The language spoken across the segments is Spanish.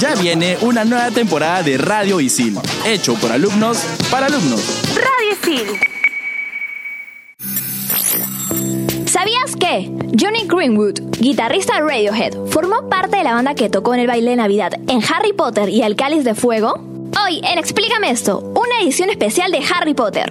Ya viene una nueva temporada de Radio Isil, hecho por alumnos para alumnos. Radio Isil. ¿Sabías que Johnny Greenwood, guitarrista de Radiohead, formó parte de la banda que tocó en el baile de Navidad en Harry Potter y el Cáliz de Fuego? Hoy en Explícame esto, una edición especial de Harry Potter.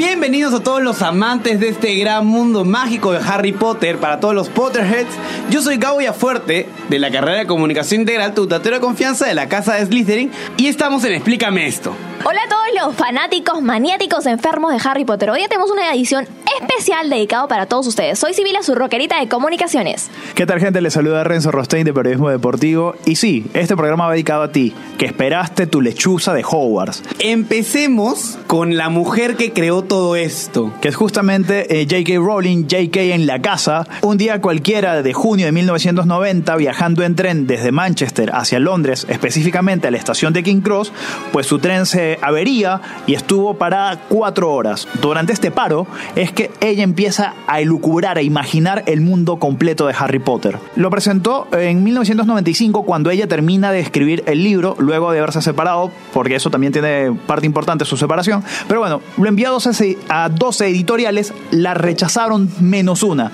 Bienvenidos a todos los amantes de este gran mundo mágico de Harry Potter, para todos los Potterheads. Yo soy Gabo Fuerte de la carrera de Comunicación Integral, tu de confianza de la casa de Slytherin, y estamos en Explícame esto. Hola a todos los fanáticos, maniáticos, enfermos de Harry Potter. Hoy ya tenemos una edición especial dedicado para todos ustedes. Soy Sibila, su rockerita de comunicaciones. ¿Qué tal gente? Les saluda Renzo Rostein de Periodismo Deportivo. Y sí, este programa va dedicado a ti, que esperaste tu lechuza de Hogwarts. Empecemos con la mujer que creó todo esto. Que es justamente eh, J.K. Rowling, J.K. en la casa. Un día cualquiera de junio de 1990, viajando en tren desde Manchester hacia Londres, específicamente a la estación de King Cross, pues su tren se avería y estuvo parada cuatro horas. Durante este paro es que ella empieza a elucubrar, a imaginar el mundo completo de Harry Potter. Lo presentó en 1995 cuando ella termina de escribir el libro, luego de haberse separado, porque eso también tiene parte importante su separación. Pero bueno, lo envió a 12, a 12 editoriales, la rechazaron menos una.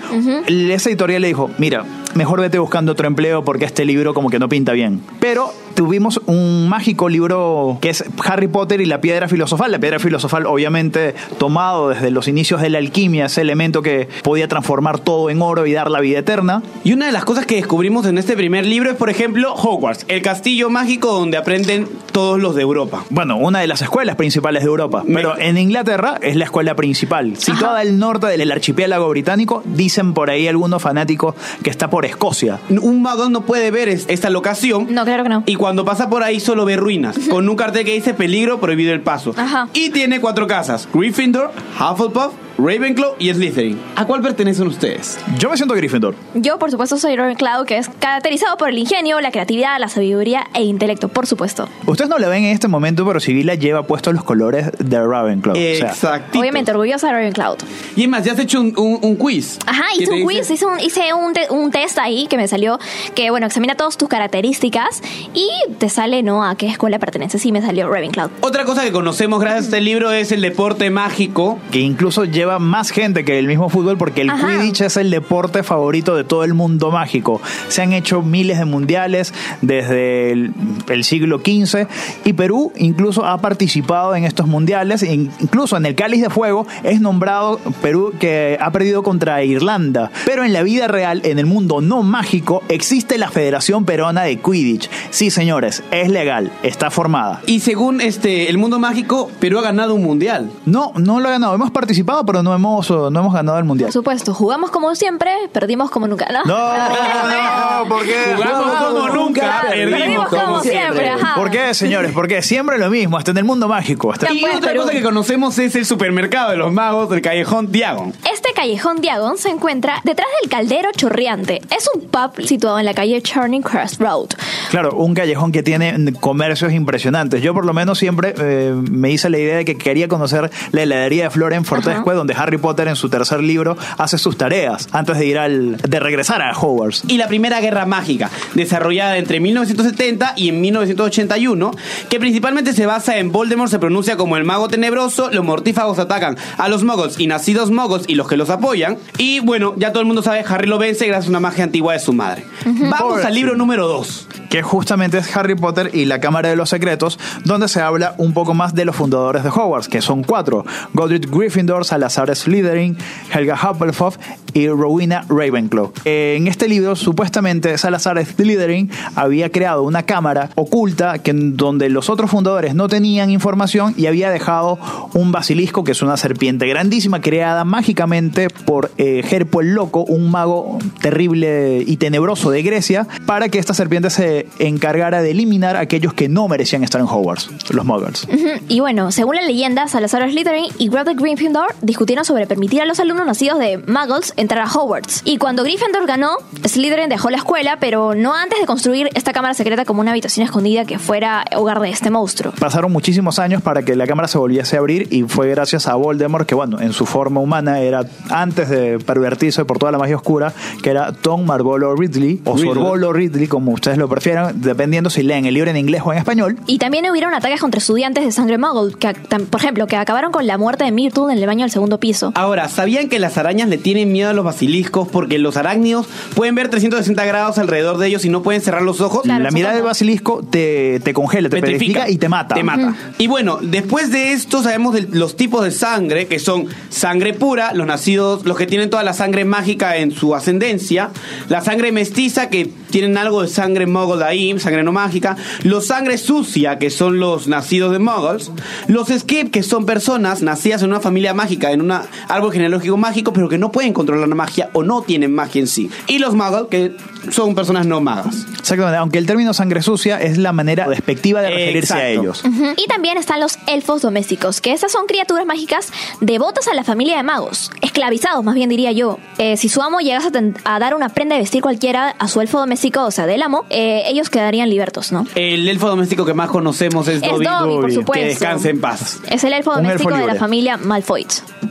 Esa editorial le dijo, mira, mejor vete buscando otro empleo porque este libro como que no pinta bien. Pero tuvimos un mágico libro que es Harry Potter y la piedra filosofal. La piedra filosofal obviamente tomado desde los inicios de la alquimia, ese elemento que podía transformar todo en oro y dar la vida eterna. Y una de las cosas que descubrimos en este primer libro es, por ejemplo, Hogwarts, el castillo mágico donde aprenden todos los de Europa. Bueno, una de las escuelas principales de Europa. Pero en Inglaterra es la escuela principal. Situada al norte del archipiélago británico, dicen por ahí algunos fanáticos que está por Escocia. Un mago no puede ver esta locación. No, claro que no. Y cuando pasa por ahí solo ve ruinas, con un cartel que dice peligro, prohibido el paso. Ajá. Y tiene cuatro casas, Gryffindor, Hufflepuff, Ravenclaw y Slytherin. ¿A cuál pertenecen ustedes? Yo me siento Gryffindor. Yo, por supuesto, soy Ravenclaw, que es caracterizado por el ingenio, la creatividad, la sabiduría e intelecto, por supuesto. Ustedes no lo ven en este momento, pero Sibila lleva puestos los colores de Ravenclaw. Exacto. Obviamente, orgullosa de Ravenclaw. Y es más, ya has hecho un, un, un quiz. Ajá, hice un quiz, hice, un, hice un, te, un, test ahí que me salió, que bueno, examina todas tus características y te sale, ¿no? A qué escuela perteneces. Sí, me salió Ravenclaw. Otra cosa que conocemos gracias a este libro es el deporte mágico. Que incluso lleva más gente que el mismo fútbol porque el Ajá. Quidditch es el deporte favorito de todo el mundo mágico. Se han hecho miles de mundiales desde el, el siglo XV y Perú incluso ha participado en estos mundiales. e Incluso en el Cáliz de Fuego es nombrado Perú que ha perdido contra Irlanda. Pero en la vida real, en el mundo no mágico, existe la Federación Peruana de Quidditch. Sí, señores, es legal, está formada. Y según este el mundo mágico, Perú ha ganado un mundial. No, no lo ha ganado. Hemos participado, pero no hemos, no hemos ganado el mundial. Por supuesto, jugamos como siempre, perdimos como nunca. No, No, no, ¿por qué? Jugamos como nunca, perdimos como siempre. ajá. ¿Por qué, señores? Porque siempre lo mismo, hasta en el mundo mágico. Hasta- Y pues, otra Perú. cosa que conocemos es el supermercado de los magos del callejón Diagon. Este callejón Diagon se encuentra detrás del Caldero Chorreante. Es un pub situado en la calle Turning Cross Road. Claro, un callejón que tiene comercios impresionantes. Yo por lo menos siempre eh, me hice la idea de que quería conocer la heladería de Flora en Fortescue, donde Harry Potter en su tercer libro hace sus tareas antes de ir al de regresar a Hogwarts. y la Primera Guerra Mágica, desarrollada entre 1970 y en 1981, que principalmente se basa en Voldemort se pronuncia como el mago tenebroso, los mortífagos atacan a los muggles y nacidos muggles y los que los apoyan, y bueno, ya todo el mundo sabe, Harry lo vence gracias a una magia antigua de su madre. Vamos al libro número 2. que justamente es Harry Potter y la Cámara de los Secretos, donde se habla un poco más de los fundadores de Hogwarts, que son cuatro: Godric Gryffindor, Salazar Slytherin, Helga Hufflepuff y Rowena Ravenclaw. En este libro, supuestamente, Salazar Slytherin había creado una cámara oculta que, donde los otros fundadores no tenían información y había dejado un basilisco, que es una serpiente grandísima creada mágicamente por eh, Herpo el Loco, un mago terrible y tenebroso de Grecia, para que esta serpiente se encargara de eliminar a aquellos que no merecían estar en Hogwarts, los muggles. Y bueno, según la leyenda, Salazar Slytherin y Godric Gryffindor discutieron sobre permitir a los alumnos nacidos de Muggles entrar a Hogwarts. Y cuando Gryffindor ganó, Slytherin dejó la escuela, pero no antes de construir esta cámara secreta como una habitación escondida que fuera hogar de este monstruo. Pasaron muchísimos años para que la cámara se volviese a abrir y fue gracias a Voldemort, que bueno, en su forma humana era antes de pervertirse por toda la magia oscura, que era Tom Marvolo Ridley, o Riddle. Sorbolo Ridley, como ustedes lo prefieran, dependiendo si leen el libro en inglés o en español. Y también hubieron ataques contra estudiantes de sangre Muggle, que, por ejemplo, que acabaron con la muerte de Myrtle en el baño del segundo piso. Ahora, ¿sabían que las arañas le tienen miedo a los basiliscos porque los arácnidos pueden ver 360 grados alrededor de ellos y no pueden cerrar los ojos? Claro, la mirada del basilisco te, te congela, te petrifica y te mata. Te mata. Y bueno, después de esto sabemos de los tipos de sangre, que son sangre pura, los nacidos, los que tienen toda la sangre mágica en su ascendencia, la sangre mestiza, que tienen algo de sangre muggle ahí, sangre no mágica, los sangre sucia, que son los nacidos de muggles, los skip, que son personas nacidas en una familia mágica, en un árbol genealógico mágico, pero que no pueden controlar la magia o no tienen magia en sí. Y los muggle, que son personas no magas. Exactamente, aunque el término sangre sucia es la manera despectiva de referirse a ellos. Ujú. Y también están los elfos domésticos, que estas son criaturas mágicas devotas a la familia de magos, esclavizados más bien diría yo. Eh, si su amo llegase a, dar una prenda de vestir cualquiera a su elfo doméstico, o sea, del amo, eh, ellos quedarían libertos, ¿no? El elfo doméstico que más conocemos es, Es Dobby. Dobby, por Dobby, que supuesto. Que descanse en paz. Es el elfo Un doméstico elfo de la familia Malfoy.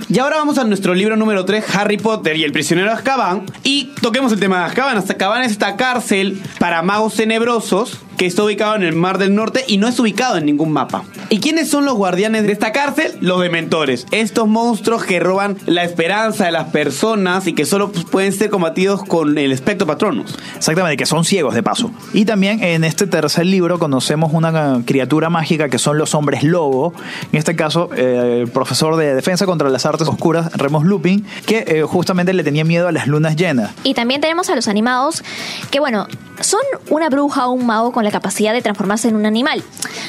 Y ahora vamos a nuestro libro número 3, Harry Potter y el prisionero de Azkaban. Y toquemos el tema de Azkaban. Azkaban es esta cárcel para magos tenebrosos que está ubicado en el Mar del Norte y no es ubicado en ningún mapa. ¿Y quiénes son los guardianes de esta cárcel? Los dementores. Estos monstruos que roban la esperanza de las personas y que solo pues, pueden ser combatidos con el espectro patronus. Exactamente, que son ciegos de paso. Y también en este tercer libro conocemos una criatura mágica que son los hombres lobo. En este caso, eh, el profesor de defensa contra las artes oscuras, Remus Lupin, que eh, justamente le tenía miedo a las lunas llenas. Y también tenemos a los animados, que bueno, son una bruja o un mago con la capacidad de transformarse en un animal.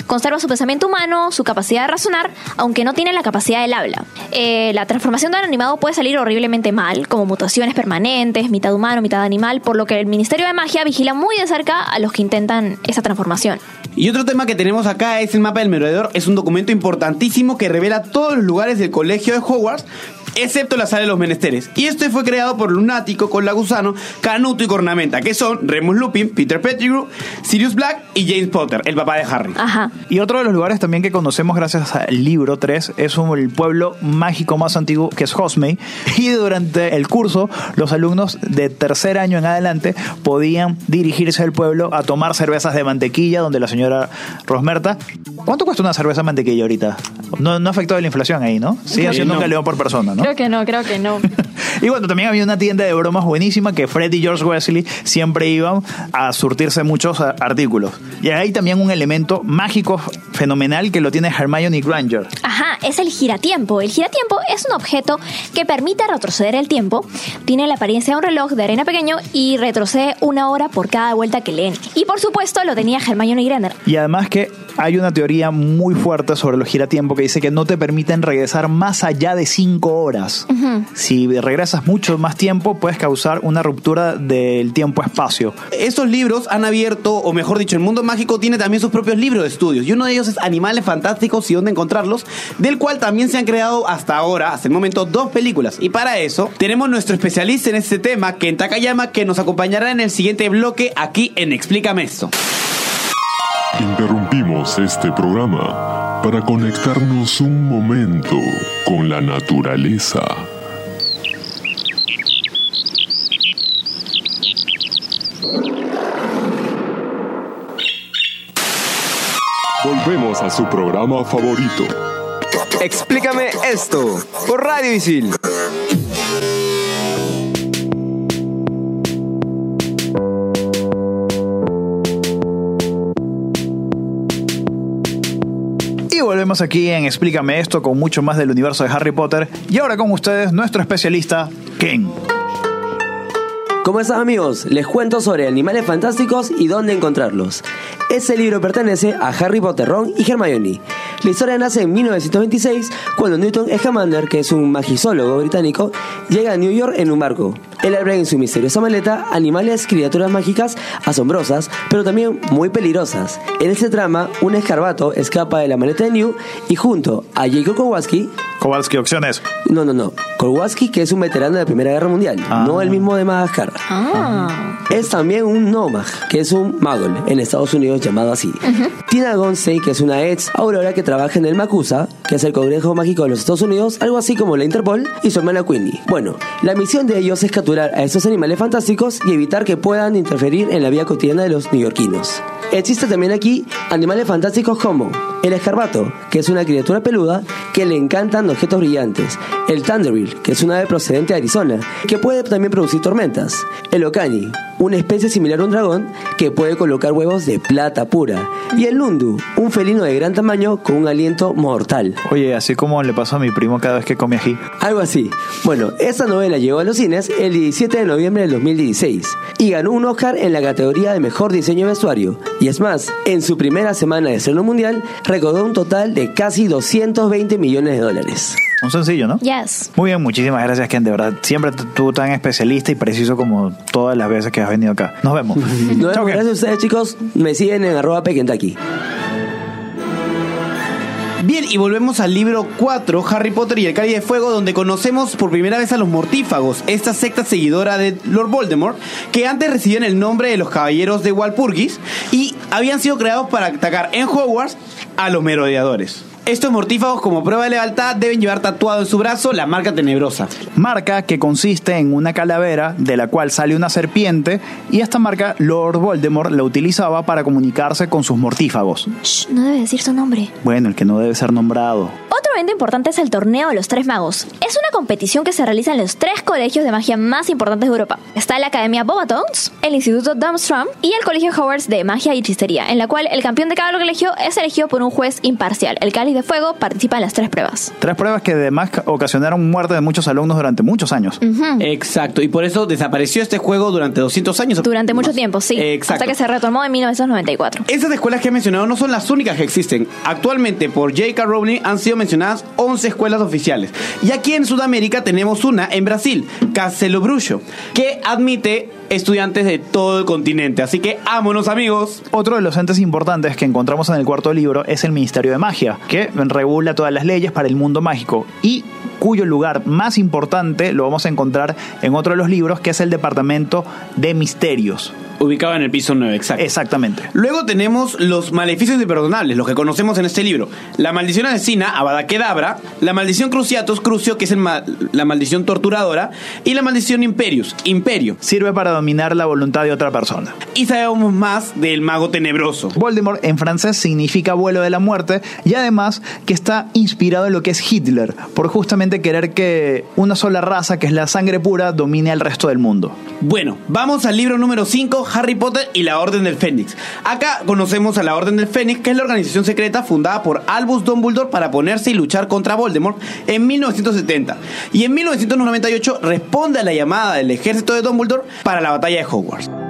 Conserva su pensamiento humano, su capacidad de razonar, aunque no tiene la capacidad del habla. Eh, la transformación de un animado puede salir horriblemente mal, como mutaciones permanentes, mitad humano, mitad animal, por lo que el Ministerio de Magia vigila muy de cerca a los que intentan esa transformación. Y otro tema que tenemos acá es el mapa del merodeador. Es un documento importantísimo que revela todos los lugares del colegio de Hogwarts, excepto la sala de los menesteres. Y este fue creado por Lunático, Colagusano, Canuto y Cornamenta, que son Remus Lupin, Peter Pettigrew, Sirius Black y James Potter, el papá de Harry. Ajá. Y otro de los lugares también que conocemos gracias al libro 3 es un- el pueblo mágico más antiguo que es Hogsmeade. Y durante el curso, los alumnos de tercer año en adelante podían dirigirse al pueblo a tomar cervezas de mantequilla, donde la señora Rosmerta. ¿Cuánto cuesta una cerveza de mantequilla ahorita? No, no afectó la inflación ahí, ¿no? Sigue siendo un galeón por persona, ¿no? Creo que no, creo que no. Y bueno, también había una tienda de bromas buenísima que Fred y George Wesley siempre iban a surtirse muchos artículos. Y hay también un elemento mágico fenomenal que lo tiene Hermione Granger. Ajá, es el giratiempo. El giratiempo es un objeto que permite retroceder el tiempo. Tiene la apariencia de un reloj de arena pequeño y retrocede una hora por cada vuelta que leen. Y por supuesto lo tenía Hermione Granger. Y además que hay una teoría muy fuerte sobre los giratiempo que dice que no te permiten regresar más allá de 5 horas. Si regresas mucho más tiempo, puedes causar una ruptura del tiempo-espacio. Estos libros han abierto, o mejor dicho, el mundo mágico tiene también sus propios libros de estudios. Y uno de ellos es Animales Fantásticos y dónde encontrarlos, del cual también se han creado hasta ahora, hasta el momento, dos películas. Y para eso, tenemos nuestro especialista en este tema, Ken Takayama, que nos acompañará en el siguiente bloque aquí en Explícame esto. Interrumpimos este programa para conectarnos un momento con la naturaleza. Volvemos a su programa favorito. Explícame esto por Radio Isil. Y volvemos aquí en Explícame esto con mucho más del universo de Harry Potter. Y ahora con ustedes nuestro especialista, Ken. ¿Cómo están amigos? Les cuento sobre animales fantásticos y dónde encontrarlos. Este libro pertenece a Harry Potter, Ron y Hermione. La historia nace en 1926 cuando Newton Scamander, que es un magisólogo británico, llega a New York en un barco. Él abre en su misteriosa maleta animales, criaturas mágicas asombrosas, pero también muy peligrosas. En este trama, un escarbato escapa de la maleta de New y junto a Jacob Kowalski, Kowalski, opciones. no, no, no, Kowalski que es un veterano de la Primera Guerra Mundial, Ah. no el mismo de Madagascar. Ah. Es también un Nomad, que es un Muggle en Estados Unidos llamado así. Tina Gonstein, que es una ex Aurora que trabaja en el MACUSA, que es el Congreso Mágico de los Estados Unidos, algo así como la Interpol, y su hermana Queenie. Bueno, la misión de ellos es capturar a estos animales fantásticos y evitar que puedan interferir en la vida cotidiana de los neoyorquinos. Existe también aquí animales fantásticos como el escarbato, que es una criatura peluda que le encantan objetos brillantes, el thunderbill, que es una ave procedente de Arizona, que puede también producir tormentas, el ocani, una especie similar a un dragón que puede colocar huevos de plata pura, y el un felino de gran tamaño con un aliento mortal. Oye, así como le pasó a mi primo cada vez que come ají. Algo así. Bueno, esta novela llegó a los cines el 17 de noviembre del 2016 y ganó un Oscar en la categoría de mejor diseño de vestuario. Y es más, en su primera semana de estreno mundial, recaudó un total de casi 220 millones de dólares. Un sencillo, ¿no? Yes. Muy bien, muchísimas gracias, Ken. De verdad, siempre tú tan especialista y preciso como todas las veces que has venido acá. Nos vemos. Nos vemos. Chao, Ken. Gracias a ustedes, chicos. Me siguen en arroba pequentaki. Bien, y volvemos al libro 4, Harry Potter y el Cáliz de Fuego, donde conocemos por primera vez a los mortífagos, esta secta seguidora de Lord Voldemort, que antes recibían el nombre de los Caballeros de Walpurgis y habían sido creados para atacar en Hogwarts a los merodeadores. Estos mortífagos, como prueba de lealtad, deben llevar tatuado en su brazo la marca tenebrosa. Marca que consiste en una calavera de la cual sale una serpiente y esta marca Lord Voldemort la utilizaba para comunicarse con sus mortífagos. Shh, no debe decir su nombre. Bueno, el que no debe ser nombrado. Otro evento importante es el Torneo de los Tres Magos. Es una competición que se realiza en los tres colegios de magia más importantes de Europa. Está la Academia Bobatons, el Instituto Durmstrang y el Colegio Hogwarts de Magia y Hechicería, en la cual el campeón de cada colegio es elegido por un juez imparcial. El Cáliz de Fuego participa en las tres pruebas. Tres pruebas que además ocasionaron muerte de muchos alumnos durante muchos años. Exacto, y por eso desapareció este juego durante 200 años. Durante mucho Más. tiempo, sí. Exacto. Hasta que se retomó en 1994. Esas escuelas que he mencionado no son las únicas que existen. Actualmente, por J.K. Rowling han sido mencionadas 11 escuelas oficiales. Y aquí en Sudamérica tenemos una en Brasil, Castelo Bruxo, que admite estudiantes de todo el continente. Así que, ámonos amigos. Otro de los entes importantes que encontramos en el cuarto libro es el Ministerio de Magia, que regula todas las leyes para el mundo mágico y cuyo lugar más importante lo vamos a encontrar en otro de los libros, que es el Departamento de Misterios. Ubicado en el piso 9, exacto. Exactamente. Luego tenemos los maleficios imperdonables, los que conocemos en este libro. La maldición asesina, Avada Kedavra. La maldición Cruciatus, Crucio, que es el ma- la maldición torturadora. Y la maldición Imperius, Imperio. Sirve para dominar la voluntad de otra persona. Y sabemos más del mago tenebroso. Voldemort en francés significa vuelo de la muerte y además que está inspirado en lo que es Hitler, por justamente querer que una sola raza, que es la sangre pura, domine al resto del mundo. Bueno, vamos al libro número 5, Harry Potter y la Orden del Fénix. Acá conocemos a la Orden del Fénix, que es la organización secreta fundada por Albus Dumbledore para ponerse y luchar contra Voldemort en 1970. Y en 1998 responde a la llamada del ejército de Dumbledore para la batalla de Hogwarts.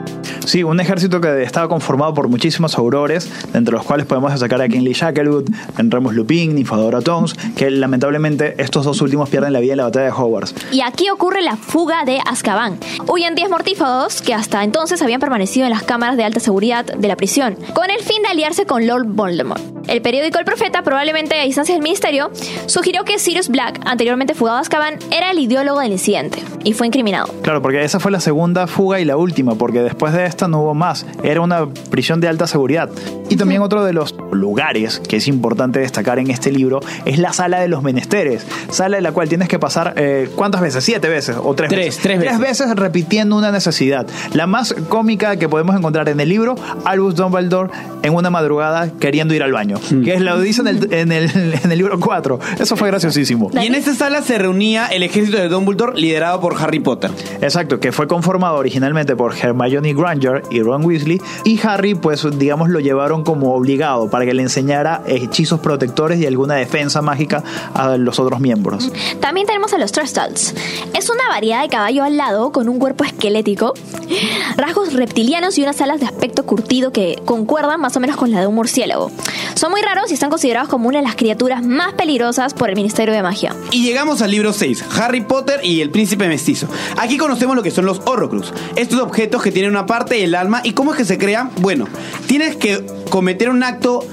Sí, un ejército que estaba conformado por muchísimos aurores, entre los cuales podemos destacar a Kinley Shacklewood, Remus Lupin, Nifadora Tones, que lamentablemente estos dos últimos pierden la vida en la batalla de Hogwarts. Y aquí ocurre la fuga de Azkaban. Huyen 10 mortífagos que hasta entonces habían permanecido en las cámaras de alta seguridad de la prisión, con el fin de aliarse con Lord Voldemort. El periódico El Profeta, probablemente a instancias del ministerio, sugirió que Sirius Black, anteriormente fugado a Azkaban, era el ideólogo del incidente y fue incriminado. Claro, porque esa fue la segunda fuga y la última, porque después de esta no hubo más. Era una prisión de alta seguridad. Y también otro de los lugares que es importante destacar en este libro es la sala de los menesteres. Sala en la cual tienes que pasar, eh, ¿cuántas veces? ¿Siete veces? ¿O tres, Tres, veces? tres veces. Tres veces repitiendo una necesidad. La más cómica que podemos encontrar en el libro, Albus Dumbledore en una madrugada queriendo ir al baño. Que es lo dice en el, en, el, en el libro 4. Eso fue graciosísimo. Y en esta sala se reunía el ejército de Dumbledore liderado por Harry Potter. Exacto, que fue conformado originalmente por Hermione Granger Y Ron Weasley. Y Harry, pues digamos, lo llevaron como obligado para que le enseñara hechizos protectores y alguna defensa mágica a los otros miembros. También tenemos a los Trestles. Es una variedad de caballo alado con un cuerpo esquelético, rasgos reptilianos y unas alas de aspecto curtido que concuerdan más o menos con la de un murciélago. Son muy raros y están considerados como una de las criaturas más peligrosas por el Ministerio de Magia. Y llegamos al libro 6, Harry Potter y el príncipe mestizo. Aquí conocemos lo que son los Horrocrux. Estos objetos que tienen una parte del alma y cómo es que se crean. Bueno, tienes que cometer un acto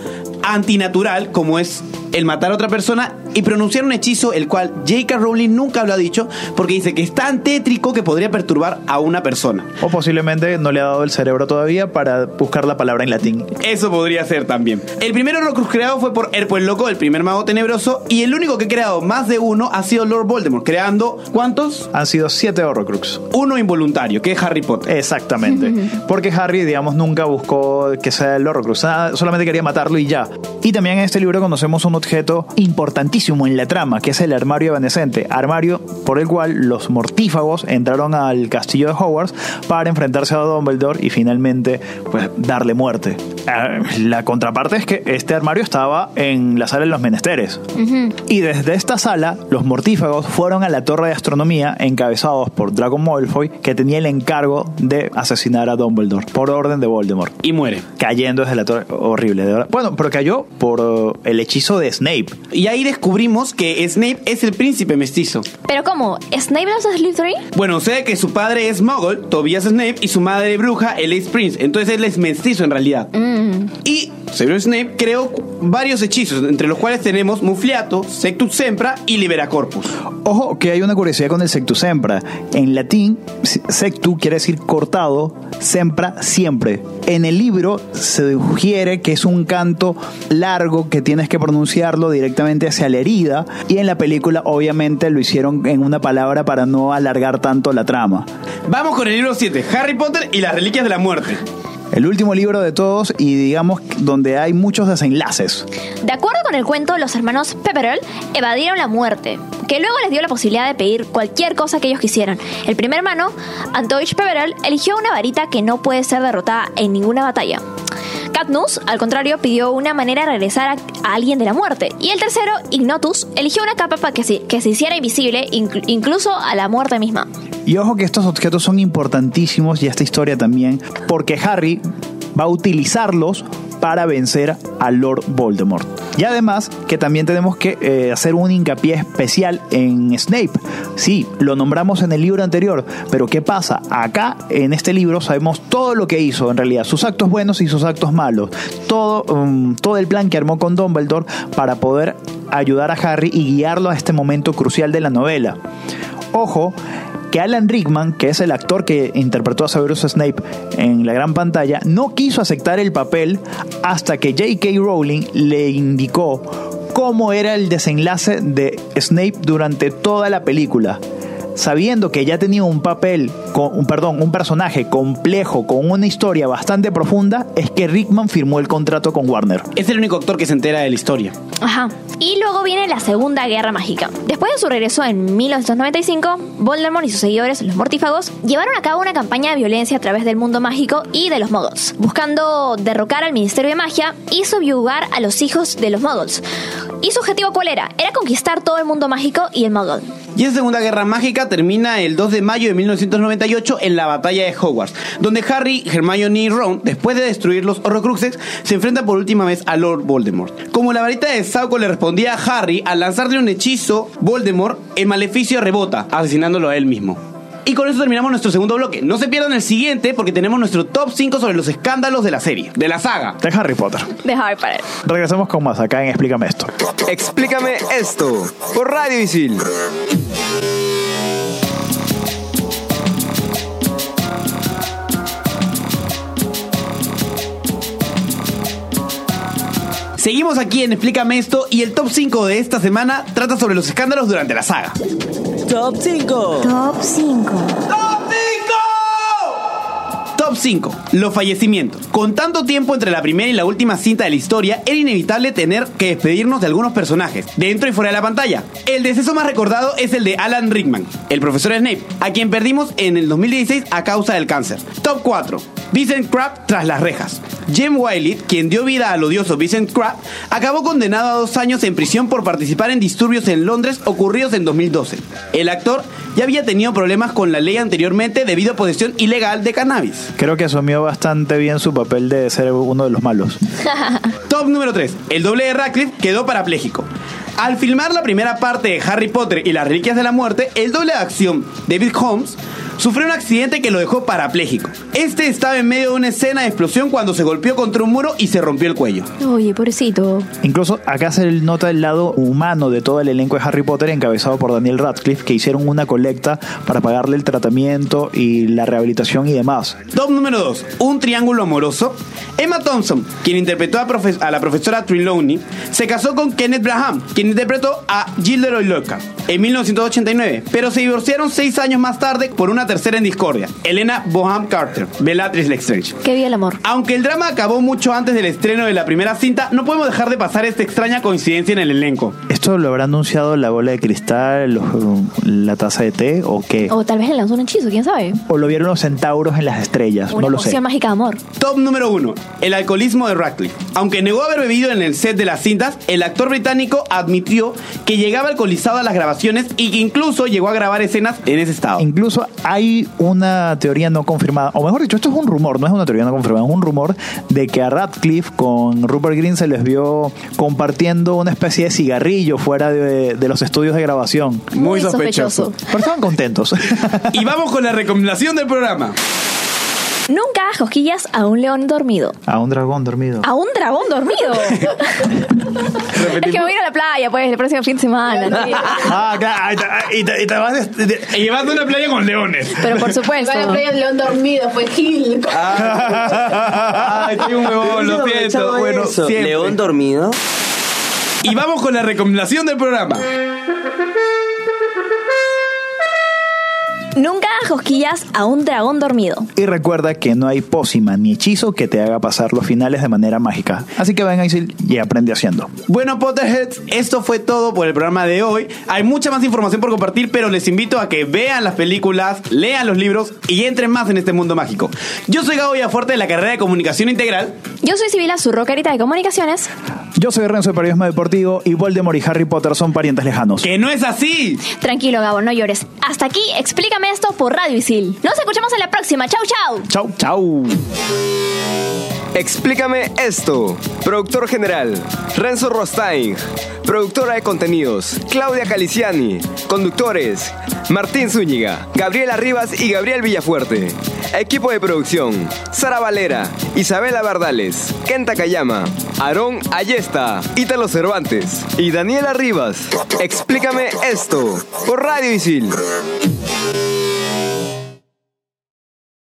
antinatural como es el matar a otra persona y pronunciar un hechizo el cual J.K. Rowling nunca lo ha dicho porque dice que es tan tétrico que podría perturbar a una persona. O posiblemente no le ha dado el cerebro todavía para buscar la palabra en latín. Eso podría ser también. El primer Horrocrux creado fue por Erpo el Loco, el primer mago tenebroso, y el único que ha creado más de uno ha sido Lord Voldemort, creando ¿cuántos? Han sido siete Horrocrux. Uno involuntario, que es Harry Potter. Exactamente. Porque Harry, digamos, nunca buscó que sea el Horrocrux. Nada, solamente quería matarlo y ya. Y también en este libro conocemos un objeto importantísimo en la trama, que es el armario evanescente. Armario por el cual los mortífagos entraron al castillo de Hogwarts para enfrentarse a Dumbledore y finalmente, pues, darle muerte. Ah, La contraparte es que este armario estaba en la sala de los menesteres. Y desde esta sala, los mortífagos fueron a la torre de astronomía encabezados por Draco Malfoy, que tenía el encargo de asesinar a Dumbledore por orden de Voldemort. Y muere. Cayendo desde la torre. Horrible, de verdad. Bueno, pero cayó por uh, el hechizo de Snape. Y ahí descubrimos que Snape es el príncipe mestizo. Pero ¿cómo? ¿Snape no es Slytherin? Bueno, sé que su padre es Muggle, Tobias Snape, y su madre bruja, el Ace Prince. Entonces él es mestizo en realidad. Y Severus Snape creó varios hechizos, entre los cuales tenemos Mufliato, Sectus Sempra y Libera Corpus. Ojo, que hay una curiosidad con el sectu sempra. En latín, sectu quiere decir cortado, sempra siempre. En el libro se sugiere que es un canto largo que tienes que pronunciarlo directamente hacia la herida y en la película obviamente lo hicieron en una palabra para no alargar tanto la trama. Vamos con el libro 7, Harry Potter y las Reliquias de la Muerte. El último libro de todos y digamos donde hay muchos desenlaces. De acuerdo con el cuento, los hermanos Pepperell evadieron la muerte, que luego les dio la posibilidad de pedir cualquier cosa que ellos quisieran. El primer hermano, Antoich Pepperell, eligió una varita que no puede ser derrotada en ninguna batalla. Katniss, al contrario, pidió una manera de regresar a, alguien de la muerte. Y el tercero, Ignotus, eligió una capa para que se, hiciera invisible, inclu- incluso a la muerte misma. Y ojo que estos objetos son importantísimos y esta historia también, porque Harry va a utilizarlos para vencer a Lord Voldemort. Y además que también tenemos que eh, hacer un hincapié especial en Snape. Sí, lo nombramos en el libro anterior, pero ¿qué pasa? Acá en este libro sabemos todo lo que hizo en realidad, sus actos buenos y sus actos malos, todo, um, todo el plan que armó con Dumbledore para poder ayudar a Harry y guiarlo a este momento crucial de la novela. Ojo, que Alan Rickman, que es el actor que interpretó a Severus Snape en la gran pantalla, no quiso aceptar el papel hasta que J.K. Rowling le indicó cómo era el desenlace de Snape durante toda la película. Sabiendo que ya tenía un papel, con, un, perdón, un personaje complejo, con una historia bastante profunda, es que Rickman firmó el contrato con Warner. Es el único actor que se entera de la historia. Ajá. Y luego viene la Segunda Guerra Mágica. Después de su regreso en 1995, Voldemort y sus seguidores, los mortífagos, llevaron a cabo una campaña de violencia a través del mundo mágico y de los muggles, buscando derrocar al Ministerio de Magia y subyugar a los hijos de los muggles. ¿Y su objetivo cuál era? Era conquistar todo el mundo mágico y el muggle. Y esa Segunda Guerra Mágica termina el 2 de mayo de 1998 en la batalla de Hogwarts, donde Harry, Hermione y Ron, después de destruir los Horrocruxes, se enfrentan por última vez a Lord Voldemort. Como la varita de Sauco le respondía a Harry, al lanzarle un hechizo, Voldemort, el maleficio rebota, asesinándolo a él mismo. Y con eso terminamos nuestro segundo bloque. No se pierdan el siguiente porque tenemos nuestro top 5 sobre los escándalos de la serie, de la saga. De Harry Potter. De Harry Potter. Regresamos con más acá en Explícame esto. Explícame esto por Radio Isil. Seguimos aquí en Explícame esto y el top 5 de esta semana trata sobre los escándalos durante la saga. Top 5. Top 5. Top 5. Los fallecimientos. Con tanto tiempo entre la primera y la última cinta de la historia, era inevitable tener que despedirnos de algunos personajes, dentro y fuera de la pantalla. El deceso más recordado es el de Alan Rickman, el profesor Snape, a quien perdimos en el 2016 a causa del cáncer. Top 4. Vincent Crab tras las rejas. Jim Wiley, quien dio vida al odioso Vincent Crab, acabó condenado a dos años en prisión por participar en disturbios en Londres ocurridos en 2012. El actor ya había tenido problemas con la ley anteriormente debido a posesión ilegal de cannabis. Creo que asumió bastante bien su papel de ser uno de los malos. Top número 3. El doble de Radcliffe quedó parapléjico. Al filmar la primera parte de Harry Potter y las Reliquias de la Muerte, el doble de acción, David Holmes, sufrió un accidente que lo dejó parapléjico. Este estaba en medio de una escena de explosión cuando se golpeó contra un muro y se rompió el cuello. Oye, pobrecito. Incluso acá se nota el lado humano de todo el elenco de Harry Potter encabezado por Daniel Radcliffe, que hicieron una colecta para pagarle el tratamiento y la rehabilitación y demás. Top número 2. Un triángulo amoroso. Emma Thompson, quien interpretó a, profe- a la profesora Trelawney, se casó con Kenneth Braham, quien interpretó a Gilderoy Lockhart en 1989, pero se divorciaron seis años más tarde por una tercera en discordia, Elena Boham Carter, Bellatrix Lestrange. Qué bien el amor. Aunque el drama acabó mucho antes del estreno de la primera cinta, no podemos dejar de pasar esta extraña coincidencia en el elenco. ¿Esto lo habrá anunciado la bola de cristal, los- la taza de té o qué? O tal vez le lanzó un hechizo, quién sabe. ¿O lo vieron los centauros en las estrellas? Una no lo sé. mágica de amor. Top número 1. El alcoholismo de Radcliffe. Aunque negó haber bebido en el set de las cintas, el actor británico admitió que llegaba alcoholizado a las grabaciones y que incluso llegó a grabar escenas en ese estado. Incluso hay una teoría no confirmada, o mejor dicho, esto es un rumor, no es una teoría no confirmada, es un rumor de que a Radcliffe con Rupert Green se les vio compartiendo una especie de cigarrillo fuera de, de los estudios de grabación. Muy sospechoso. Pero estaban contentos. Y vamos con la recomendación del programa. Nunca hagas cosquillas a un león dormido. a un dragón dormido. A un dragón dormido. es que me voy a ir a la playa, pues, el próximo fin de semana. tío. Ah, claro, y te, y te vas de- de- Y llevando una playa con leones. Pero por supuesto. A playa el león dormido, fue Gil. Ay, tengo un huevón, lo siento. Bueno, siempre. León dormido. Y vamos con la recomendación del programa. Nunca hagas cosquillas a un dragón dormido. Y recuerda que no hay pócima ni hechizo que te haga pasar los finales de manera mágica. Así que ven Isil y aprende haciendo. Bueno, Potterheads, esto fue todo por el programa de hoy. Hay mucha más información por compartir, pero les invito a que vean las películas, lean los libros y entren más en este mundo mágico. Yo soy Gabo Villafuerte de la carrera de Comunicación Integral. Yo soy Sibila, su rockerita de comunicaciones. Yo soy Renzo de Periodismo Deportivo y Voldemort y Harry Potter son parientes lejanos. ¡Que no es así! Tranquilo, Gabo, no llores. Hasta aquí, explícame esto por Radio Isil. Nos escuchamos en la próxima. Chau, chau. Chau, chau. Explícame esto. Productor general, Renzo Rostain. Productora de contenidos, Claudia Caliciani. Conductores, Martín Zúñiga, Gabriela Rivas y Gabriel Villafuerte. Equipo de producción, Sara Valera, Isabela Bardales, Kenta Kayama, Aarón Ayesta, Ítalo Cervantes y Daniela Rivas. Explícame esto por Radio Isil.